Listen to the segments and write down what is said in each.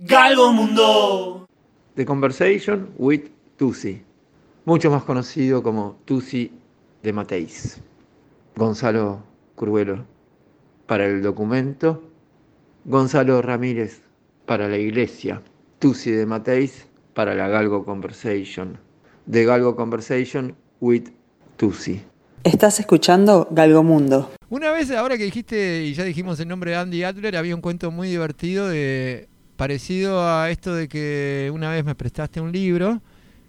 Galgo Mundo. The Conversation with Tusi, mucho más conocido como Tusi de Mateis. Gonzalo Curvelo para el documento, Gonzalo Ramírez para la iglesia, Tusi de Mateis para la Galgo Conversation. The Galgo Conversation with Tusi. Estás escuchando Galgo Mundo. Una vez, ahora que dijiste y ya dijimos el nombre de Andy Adler, había un cuento muy divertido de parecido a esto de que una vez me prestaste un libro.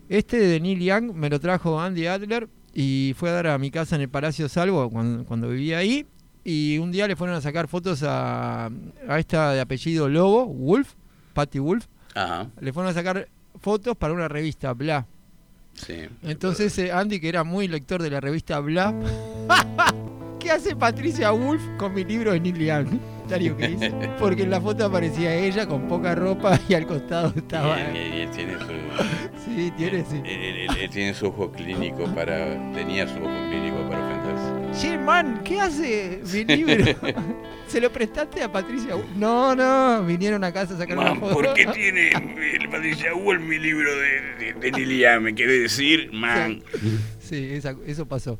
Este de Neil Young me lo trajo Andy Adler y fue a dar a mi casa en el Palacio Salvo cuando, vivía ahí. Y un día le fueron a sacar fotos a, a esta de apellido Lobo, Wolf, Patty Wolf. Le fueron a sacar fotos para una revista, bla. Entonces eh, Andy, que era muy lector de la revista Bla, ¿qué hace Patricia Wolf con mi libro de Neil Young? que Porque en la foto aparecía ella con poca ropa y al costado estaba. Él, tiene su. Sí, tiene, sí. Él, tiene su ojo clínico para. Tenía su ojo clínico para ofenderse. Che, man, ¿qué hace mi libro? ¿Se lo prestaste a Patricia No, no, vinieron a casa a sacar una foto. ¿Por qué tiene el Patricia Hull mi libro de, de, de Me quiere decir, man. Sí, eso pasó.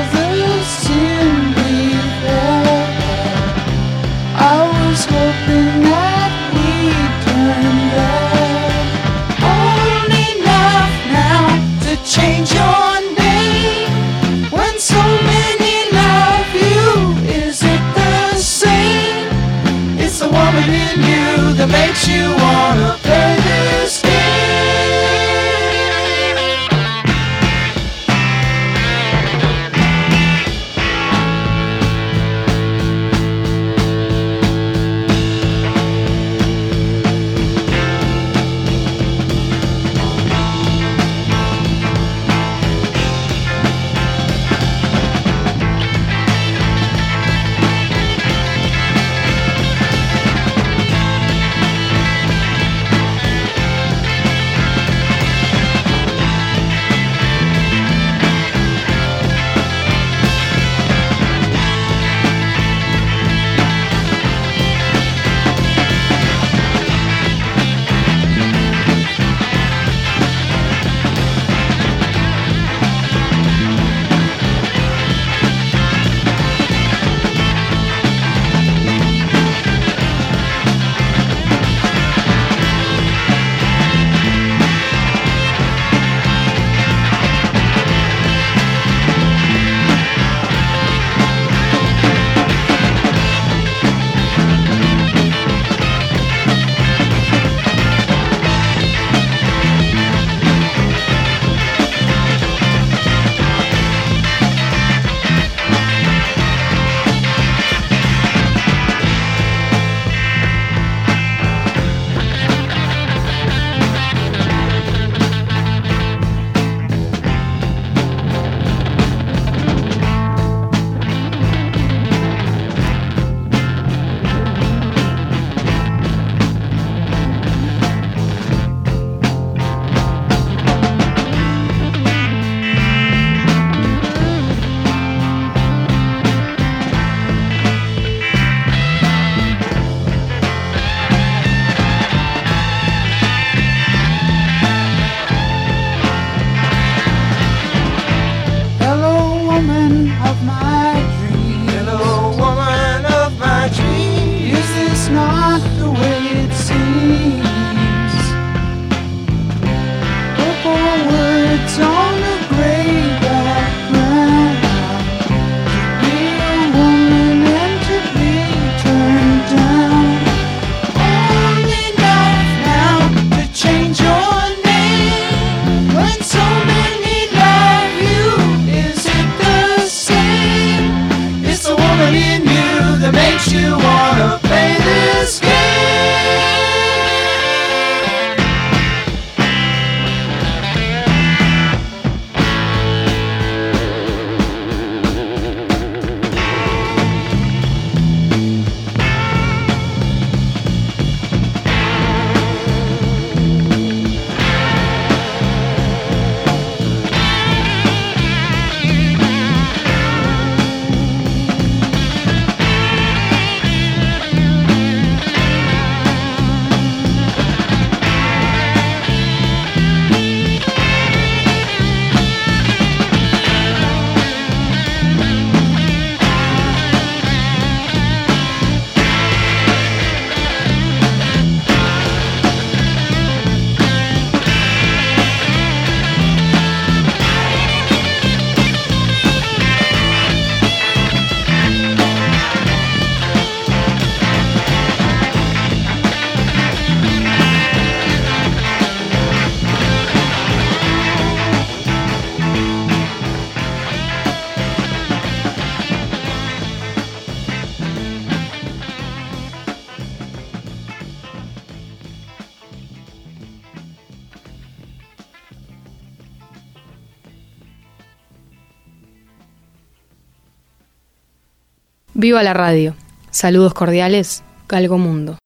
Viva la radio. Saludos cordiales, Galgo Mundo.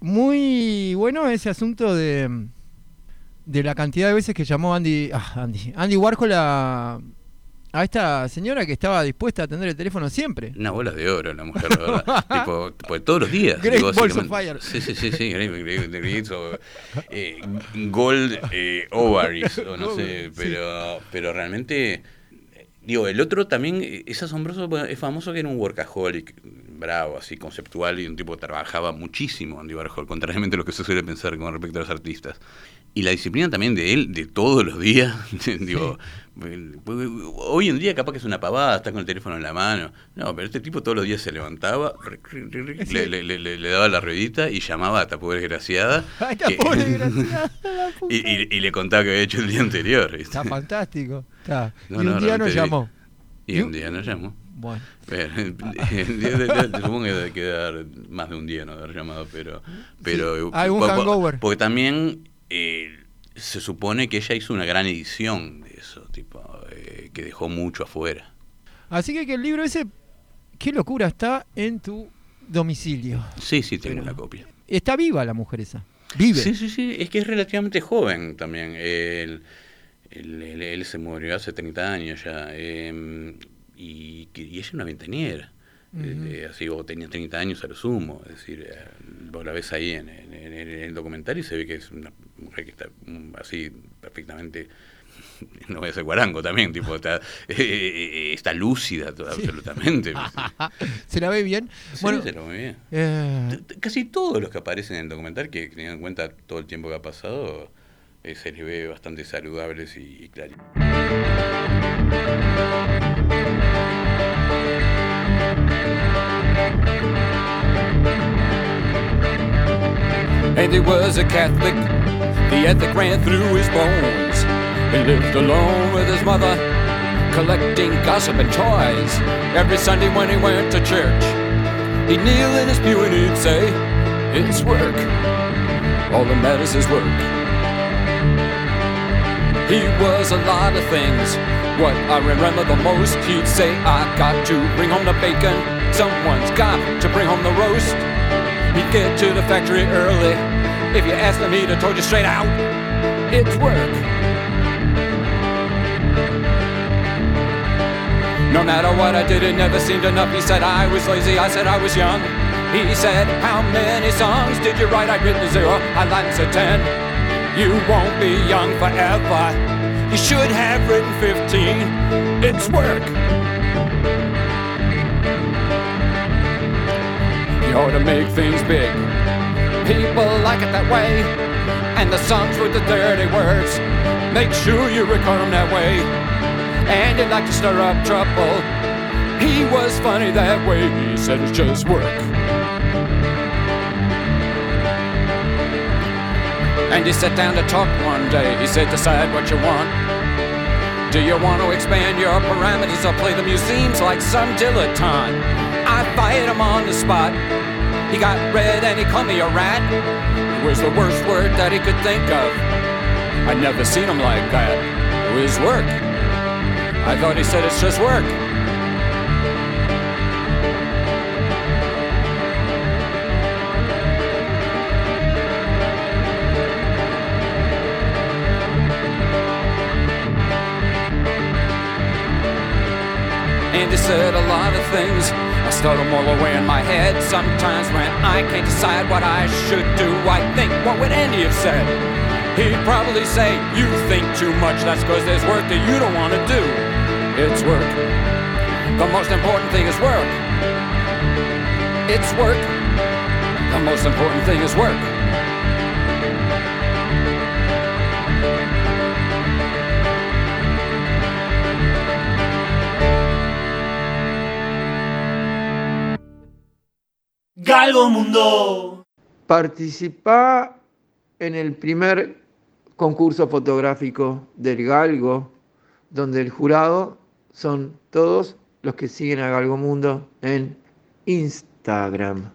Muy bueno ese asunto de, de la cantidad de veces que llamó Andy, ah, Andy, Andy Warhol a, a esta señora que estaba dispuesta a atender el teléfono siempre. Una bola de oro la mujer, la verdad. tipo, pues, todos los días. Great digo, balls of fire. Sí, sí, sí, sí. Eh, gold eh, ovaries, o no sé. Sí. Pero, pero realmente. Digo, el otro también eh, es asombroso, es famoso que era un workaholic bravo, así conceptual, y un tipo que trabajaba muchísimo Andy Warhol, contrariamente a lo que se suele pensar con respecto a los artistas. Y la disciplina también de él, de todos los días, digo, hoy en día capaz que es una pavada, está con el teléfono en la mano. No, pero este tipo todos los días se levantaba, le, le- le- le- le daba la ruedita y llamaba a esta pobre desgraciada. Ay, que- pobre desgraciada, y, y- y le contaba que había hecho el día anterior. Está fantástico. Está. No, y no, un día nos llamó. Y un día nos llamó. Bueno. Pero, supongo que debe quedar más de un día no haber llamado, pero... pero algún po- po- hangover. Porque también eh, se supone que ella hizo una gran edición tipo, eh, que dejó mucho afuera. Así que, que el libro ese, qué locura, está en tu domicilio. Sí, sí, tengo Pero- una copia. Está viva la mujer esa. Vive. Sí, sí, sí, es que es relativamente joven también. Él, él- él- él se murió hace 30 años ya. eh, y, ella es una ventaniera. eh, así, o tenía 30 años a lo sumo. Es decir, eh, vos la ves ahí en, en- en- en el documental y se ve que es una mujer que está mm, así perfectamente. No voy a ser guarango también, tipo, está, eh, eh, está lúcida toda- absolutamente. ¿Se la ve bien? Sí, bueno, se lo ve muy bien. eh, Casi todos los que aparecen en el documental, que teniendo en cuenta todo el tiempo que ha pasado, eh, se les ve bastante saludables y, y claros. and he was a Catholic. The ethic ran through his bones. He lived alone with his mother, collecting gossip and toys. Every Sunday when he went to church, he'd kneel in his pew and he'd say, It's work. All that matters is work. He was a lot of things. What I remember the most, he'd say, I got to bring home the bacon. Someone's got to bring home the roast. He'd get to the factory early. If you asked him, he'd have told you straight out, it's work. No matter what I did, it never seemed enough. He said I was lazy, I said I was young. He said, How many songs did you write? I'd written zero, I liked a ten. You won't be young forever. You should have written 15. It's work. You ought to make things big. People like it that way. And the songs with the dirty words, make sure you record them that way. And he'd like to stir up trouble. He was funny that way. He said it's just work. And he sat down to talk one day. He said, Decide what you want. Do you want to expand your parameters or play the museums like some dilettante? I fired him on the spot. He got red and he called me a rat. It was the worst word that he could think of. I'd never seen him like that. It was work. I thought he said it's just work. Andy said a lot of things. I start them all away in my head. Sometimes when I can't decide what I should do, I think, what would Andy have said? He'd probably say, You think too much, that's because there's work that you don't want to do. It's work. The most important thing is work. It's work. The most important thing is work. Galgo Mundo. Participá en el primer concurso fotográfico del Galgo, donde el jurado son todos los que siguen a Galgo Mundo en Instagram.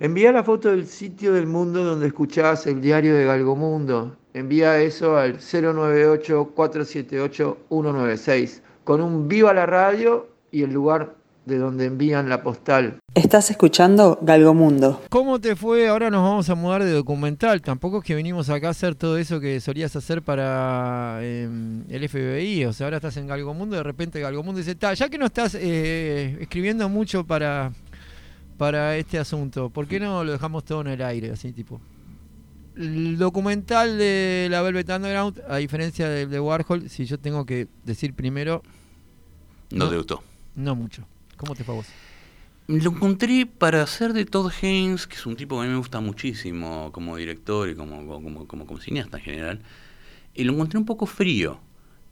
Envía la foto del sitio del mundo donde escuchás el diario de Galgo Mundo. Envía eso al 098-478-196 con un viva la radio y el lugar de donde envían la postal. Estás escuchando Galgomundo. ¿Cómo te fue? Ahora nos vamos a mudar de documental. Tampoco es que venimos acá a hacer todo eso que solías hacer para eh, el FBI. O sea, ahora estás en Galgomundo y de repente Galgomundo dice, "Ta, ya que no estás eh, escribiendo mucho para, para este asunto, ¿por qué no lo dejamos todo en el aire? Así tipo. El documental de la Velvet Underground, a diferencia del de Warhol, si yo tengo que decir primero, No, No. te gustó. no mucho. ¿Cómo te fue a vos? Lo encontré para hacer de Todd Haynes, que es un tipo que a mí me gusta muchísimo como director y como, como, como, como cineasta en general, y lo encontré un poco frío.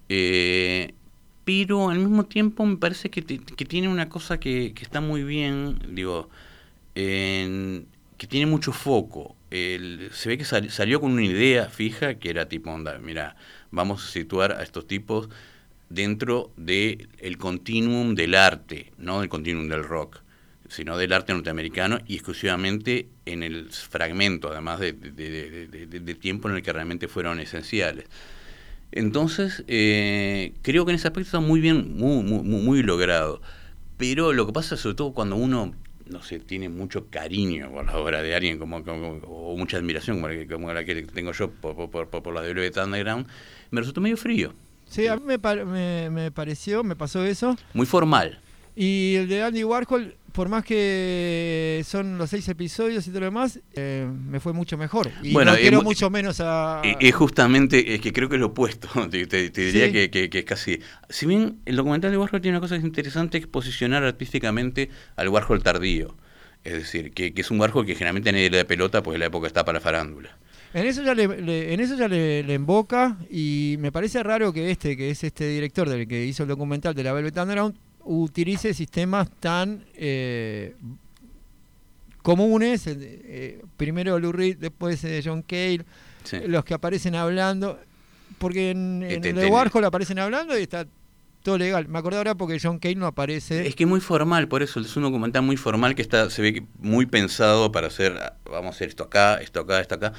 Eh, pero al mismo tiempo me parece que, tiene una cosa que, está muy bien, digo, que tiene mucho foco. Se ve que sal- salió con una idea fija que era tipo, onda, mira, vamos a situar a estos tipos dentro del el continuum del arte, no del continuum del rock, sino del arte norteamericano y exclusivamente en el fragmento, además de, tiempo en el que realmente fueron esenciales. Entonces, eh, creo que en ese aspecto está muy bien, muy, muy, muy- logrado. Pero lo que pasa, sobre todo cuando uno, no sé, tiene mucho cariño por la obra de alguien, como, o mucha admiración, como la, que- tengo yo por, por, por- por la de Underground, me resultó medio frío, Sí, a mí me, par- me- me pareció, me pasó eso. muy formal. Y el de Andy Warhol, por más que son los seis episodios y todo lo demás, eh, me fue mucho mejor. Y Bueno, no quiero mu- mucho menos a... Es justamente, es que creo que es lo opuesto, te, te- te diría Sí. que, que- casi... Si bien el documental de Warhol tiene una cosa que es interesante, es posicionar artísticamente al Warhol tardío. Es decir, que, que es un Warhol que generalmente nadie le da pelota porque la época está para la farándula. En eso ya le, le- en eso ya le, le emboca y me parece raro que este, que es este director del que hizo el documental de la Velvet Underground, utilice sistemas tan eh, comunes, de, eh, primero Lou Reed, después eh, John Cale, Sí. los que aparecen hablando, porque en, en Este, el de ten- Warhol aparecen hablando y está todo legal. Me acordé ahora porque John Cale no aparece. Es que es muy formal, por eso es un documental muy formal que está se ve muy pensado para hacer, ah, vamos a hacer esto acá, esto acá, esto acá.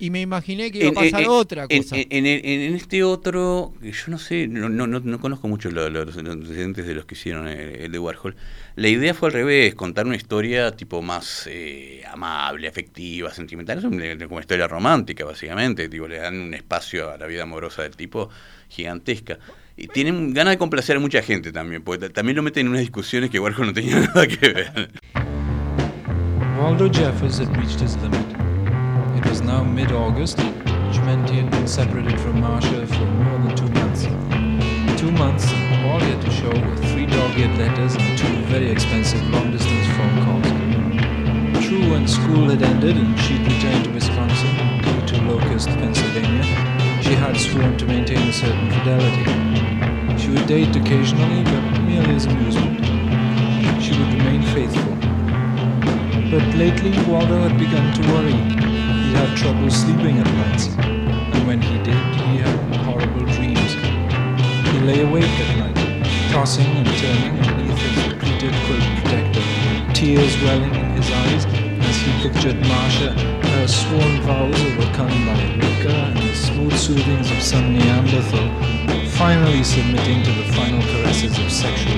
Y me imaginé que iba a pasar en- otra cosa. En, en- en- en este otro, yo no sé, no, no, no, no conozco mucho lo- lo- los, los antecedentes de los que hicieron el, el de Warhol. La idea fue al revés, contar una historia tipo más eh, amable, afectiva, sentimental. Es una, una historia romántica, básicamente. Digo, le dan un espacio a la vida amorosa del tipo gigantesca. Y tienen ganas de complacer a mucha gente también, porque ta- también lo meten en unas discusiones que Warhol no tenía nada que ver. Waldo Jeffers had reached his limit. It was now mid August, he had been separated from Marcia for more than two months. Two months, all he had to show were three dog eared letters and two very expensive long distance phone calls. True, when school had ended and she'd returned to Wisconsin, due to Locust, Pennsylvania, she had sworn to maintain a certain fidelity. She would date occasionally, but merely as amusement. She would remain faithful. But lately, Waldo had begun to worry. He had trouble sleeping at nights, and when he did, he had horrible dreams. He lay awake at night, tossing and turning underneath his pleated quilt protector, tears welling in his eyes as he pictured Marcia, her sworn vows overcome by liquor and the smooth soothings of some Neanderthal, finally submitting to the final caresses of sexual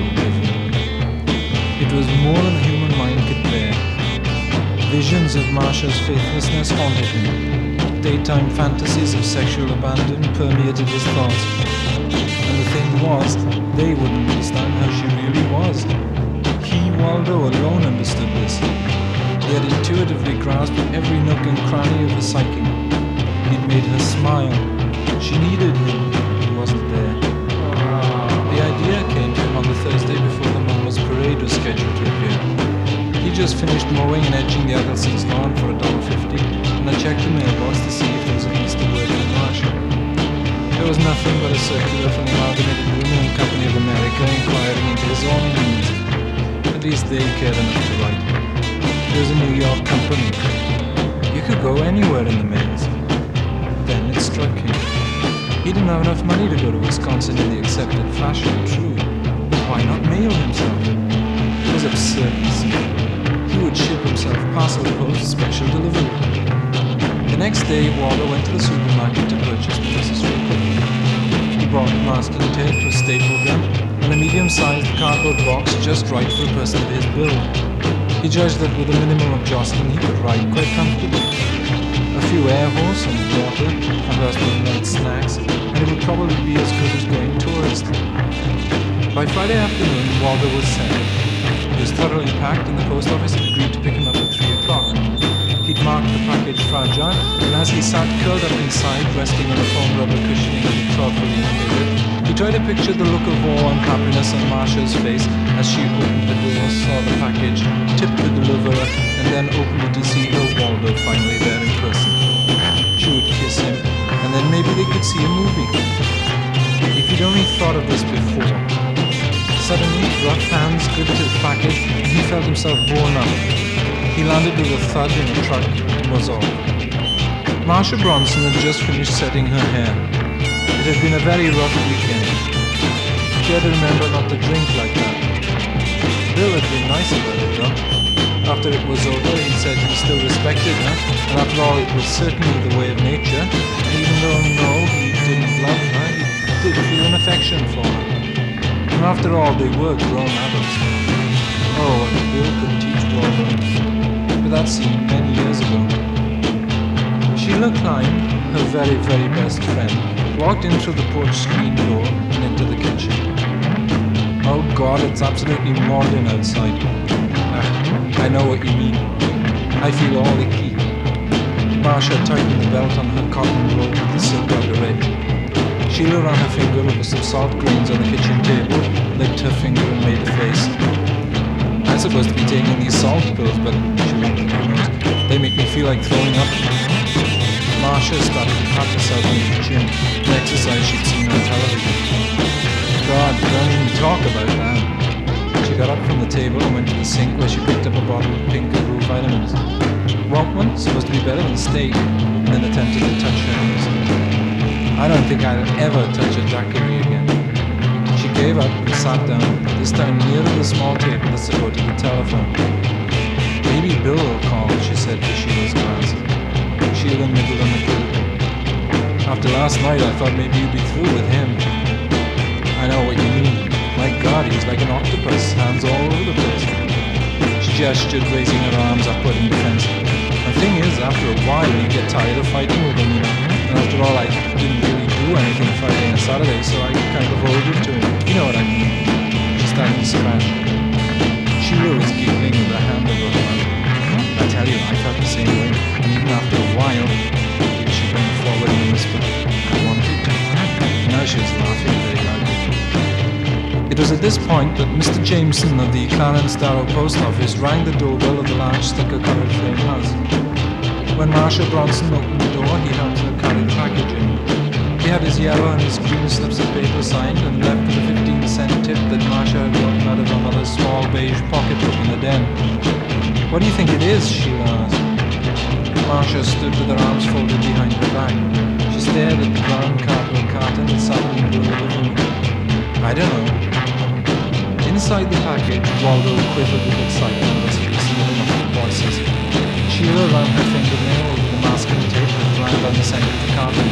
Visions of Marcia's faithlessness haunted him. Daytime fantasies of sexual abandon permeated his thoughts. And the thing was, they wouldn't understand how she really was. He, Waldo, alone understood this. He had intuitively grasped every nook and cranny of her psyche. He'd made her smile. She needed him. He wasn't there. The idea came to him on the Thursday before the Mummers' parade was scheduled to appear. He just finished mowing and edging the Eggleston's lawn for $1.50, and I checked the mailbox to see if there was at least a word from Marcia. There was nothing but a circular from the Amalgamated Women Company of America inquiring into his own needs. At least they cared enough to write. It was a New York company. You could go anywhere in the mails. Then it struck him. He didn't have enough money to go to Wisconsin in the accepted fashion, true. Why not mail himself? It was absurd, parcel post special delivery. The next day, Waldo went to the supermarket to purchase for cooking. He bought masking tape for staple gun, and a medium-sized cardboard box just right for a person of his build. He judged that with a minimum of jostling he could ride quite comfortably. A few air horse and water, a husband night snacks, and it would probably be as good as going tourist. By Friday afternoon, Waldo was settled. He was thoroughly packed, and the post office had agreed to pick him up at 3 o'clock. He'd marked the package fragile, and as he sat curled up inside, resting on a foam rubber cushioning of the indicated, he tried to picture the look of awe and happiness on Marcia's face as she opened the door, saw the package, tipped the deliverer, and then opened it to see her Waldo finally there in person. She would kiss him, and then maybe they could see a movie. If he'd only thought of this before. Suddenly, rough hands gripped his package, and he felt himself borne up. He landed with a thud in a truck and was off. Marcia Bronson had just finished setting her hair. It had been a very rough weekend. She had to remember not to drink like that. Bill had been nice about it though. After it was over, he said he still respected her, and after all, it was certainly the way of nature. And even though no, he didn't love her, he did feel an affection for her. And after all, they were grown adults. Oh, and Bill could teach Waldo. But that seemed many years ago. Sheila Klein, her very, very best friend, walked in through the porch screen door and into the kitchen. Oh God, it's absolutely maudlin outside. Ah, I know what you mean. I feel all icky. Marcia tightened the belt on her cotton robe with the silk outer Sheila ran her finger over some salt grains on the kitchen table, licked her finger and made a face. I'm supposed to be taking these salt pills, but she nose. They make me feel like throwing up. Marcia started to pat herself on the gym, an exercise she'd seen on television. God, don't even talk about that. She got up from the table and went to the sink where she picked up a bottle of pink blue vitamins. One? Supposed to be better than steak. And then attempted to touch her nose. I don't think I'll ever touch a daiquiri again. She gave up and sat down, this time near to the small table that supported the telephone. Maybe Bill will call, she said to Sheila's glass. Sheila nibbled on the cubicle. After last night, I thought maybe you'd be through with him. I know what you mean. My God, he's like an octopus, hands all over the place. She gestured, raising her arms upward in defense. The thing is, after a while, you get tired of fighting with him, you know. And after all, I didn't really do anything Friday and Saturday, so I kind of owed it to him. You know what I mean? She started to scratch. Sheila was giggling with her hand of her. Mm-hmm. I tell you, I felt the same way. And even after a while, she bent forward and whispered, I wanted to. Now she was laughing very loudly. It was at this point that Mr. Jameson of the Clarence Darrow Post Office rang the doorbell of the large sticker-covered frame house. When Marcia Bronson opened the door, he held her carried package in. He had his yellow and his green slips of paper signed and left with a 15 cent tip that Marcia had gotten out of her mother's small beige pocketbook in the den. What do you think it is? Sheila asked. Marcia stood with her arms folded behind her back. She stared at the brown cardboard carton that sat in the the room. I don't know. Inside the package, Waldo quivered with excitement as he received the muffled voices. Over the masking tape the of the carton.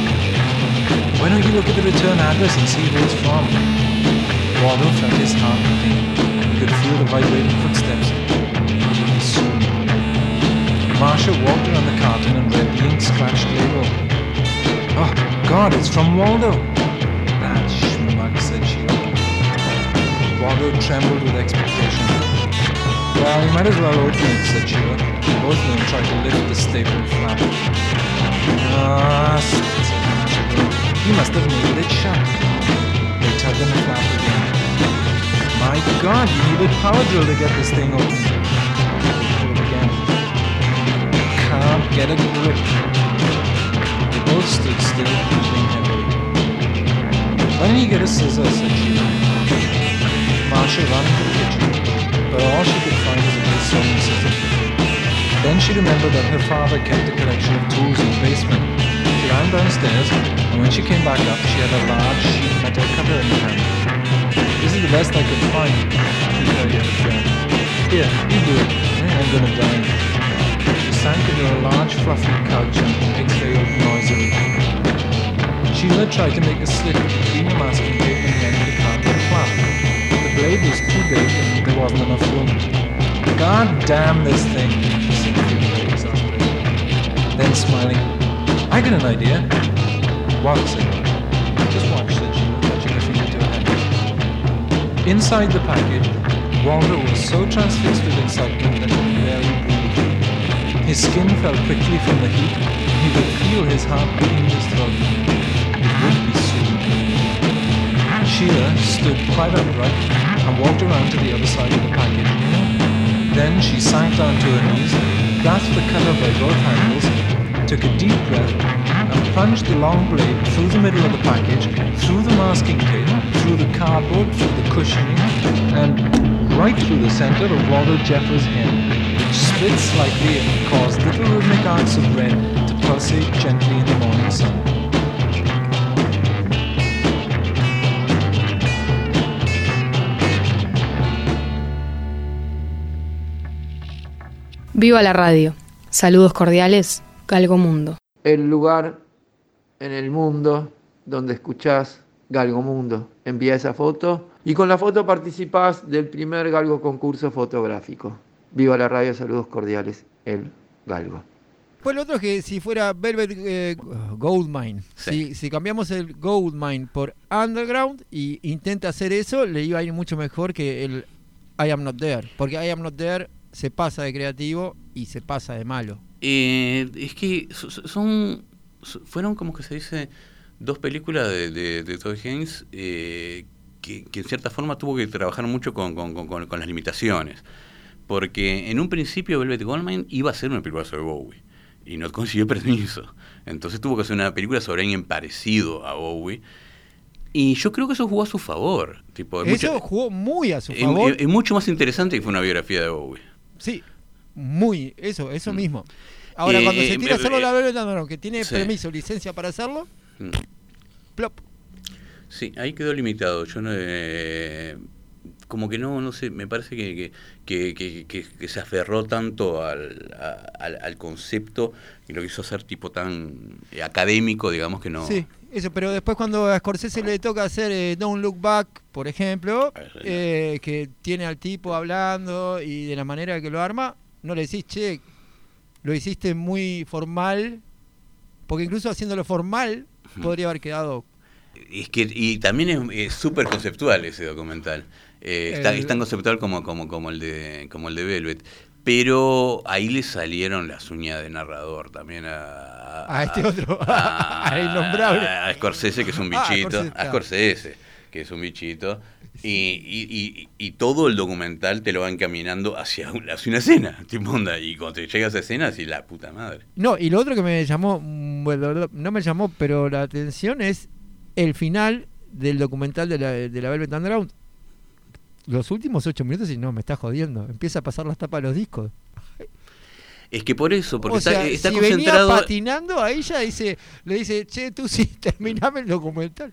Why don't you look at the return address and see who it's from? Waldo felt his heart beating. He could feel the vibrating footsteps. Soon. Marcia walked around the carton and read the ink-scratched label. Oh, God, it's from Waldo! That schmuck, said Sheila. Waldo trembled with expectation. Well, you might as well open it, said Sheila. Both of them tried to lift the. Ah, said Marcia. You must have made it shut. They tugged on the flap again. My God, you needed power drill to get this thing open. They pulled again. Can't get a grip. They both stood still, breathing heavily. Why don't you get a scissor, said Sheila. Marcia ran into the kitchen, but all she could find was a little sewing scissor. Then she remembered that her father kept a collection of tools in the basement. She ran downstairs, and when she came back up, she had a large sheet metal cutter in her hand. This is the best I could find, she told her friend. Here, you do it. I'm gonna die. She sank into a large fluffy couch and exhaled noisily. Sheila tried to make a slit between the masking tape and the end of the cardboard flap. was too big and there wasn't enough room. God damn this thing. Then smiling, I got an idea. What? said Just watch, she, touching her finger to her head. Inside the package, Waldo was so transfixed with excitement that he barely breathed. His skin fell quickly from the heat, and he could feel his heart beating in his throat. It would be soon. Sheila stood quite upright and walked around to the other side of the package. Then she sank down to her knees, grasped the cutter by both handles, took a deep breath, and plunged the long blade through the middle of the package, through the masking tape, through the cardboard, through the cushioning, and right through the center of Waldo Jeffers' head, which split slightly and caused little rhythmic arcs of red to pulsate gently in the morning sun. Viva la radio. Saludos cordiales, Galgo Mundo. El lugar en el mundo donde escuchás Galgo Mundo. Envía esa foto y con la foto participás del primer Galgo concurso fotográfico. Viva la radio, saludos cordiales, el Galgo. Pues lo otro es que si fuera Velvet eh, Goldmine, Sí. si, si cambiamos el Goldmine por Underground y intenta hacer eso, le iba a ir mucho mejor que el I Am Not There. Porque I Am Not There se pasa de creativo y se pasa de malo. Eh, es que so- so- son, so- fueron como que se dice dos películas de, de, de Todd Haynes eh, que, que en cierta forma tuvo que trabajar mucho con, con- con- las limitaciones. Porque en un principio Velvet Goldmine iba a ser una película sobre Bowie y no consiguió permiso. Entonces tuvo que hacer una película sobre alguien parecido a Bowie. Y yo creo que eso jugó a su favor. Tipo, es Eso mucho- jugó muy a su es- favor. es- es mucho más interesante que fue una biografía de Bowie. Sí, muy, eso, eso mismo. Ahora, Eh, cuando se tira eh, solo la Velvet Underground, que tiene sí. permiso, licencia para hacerlo, Mm. plop. Sí, ahí quedó limitado. Yo no, eh, como que no, no sé, me parece que, que, que, que- se aferró tanto al, a- al, al concepto y lo quiso hacer tipo tan eh, académico, digamos que no. Sí, eso, pero después cuando a Scorsese le toca hacer eh, Don't Look Back, por ejemplo, Ah, eh, que tiene al tipo hablando y de la manera que lo arma, no le decís, che, lo hiciste muy formal, porque incluso haciéndolo formal podría haber quedado... Es que, y también es- es súper conceptual ese documental. Eh, está- es tan conceptual como, como, como, el de, como el de Velvet. Pero ahí le salieron las uñas de narrador también a, A este otro, al innombrable. A Scorsese, que es un Ah, a bichito. Scorsese, A. Scorsese, que es un bichito. Y, y, y- y todo el documental te lo va encaminando hacia, hacia una escena. Tipo onda. Y cuando te llega a esa escena, así la puta madre. No, y lo otro que me llamó, mm, bueno, no me llamó, pero la atención es el final del documental de la, de la Velvet Underground. Los últimos ocho minutos y no, me está jodiendo. Empieza a pasar las tapas de los discos. Es que por eso, porque o sea, está, está si concentrado. venía patinando, ahí ya dice, le dice, che, tú sí, terminame el documental.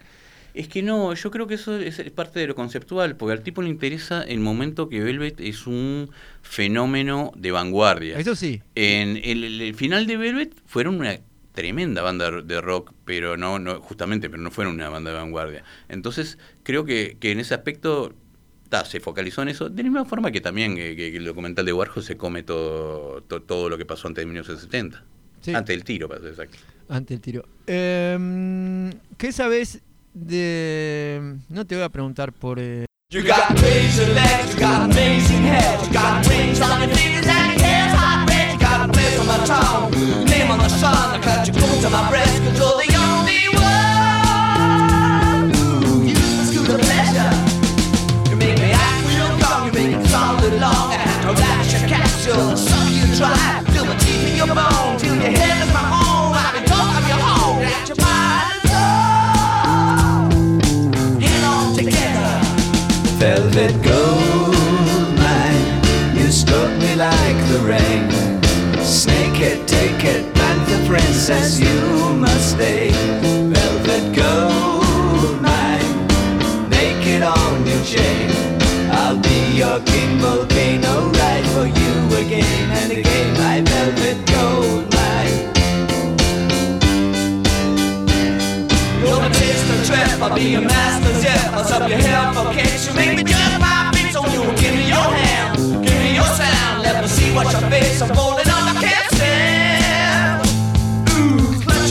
Es que no, yo creo que eso es parte de lo conceptual, porque al tipo le interesa el momento que Velvet es un fenómeno de vanguardia. Eso sí. En el, el- el final de Velvet fueron una tremenda banda de rock, pero no, no justamente, pero no fueron una banda de vanguardia. Entonces, creo que, que en ese aspecto ta, se focalizó en eso, de la misma forma que también que, que el documental de Warhol se come todo, to- todo lo que pasó antes de 1970. Sí. Antes del tiro, para ser exacto. Ante el tiro. Em, ¿Qué sabes de...? No te voy a preguntar por... eh, You got legs, you got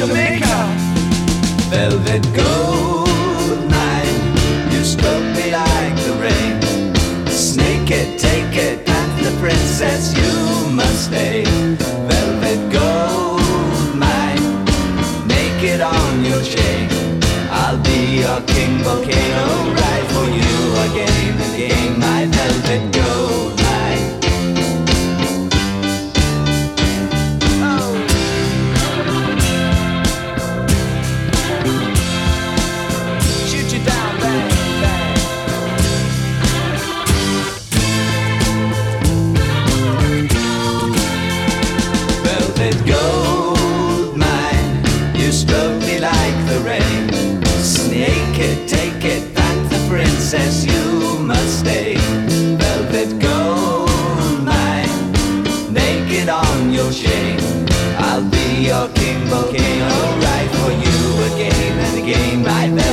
Makeup. Velvet Goldmine, you struck me like the rain. Snake it, take it, and the princess, you must stay. Velvet Goldmine, make it on your chain. I'll be your king volcano. volcano, volcano, all right for you again and again. By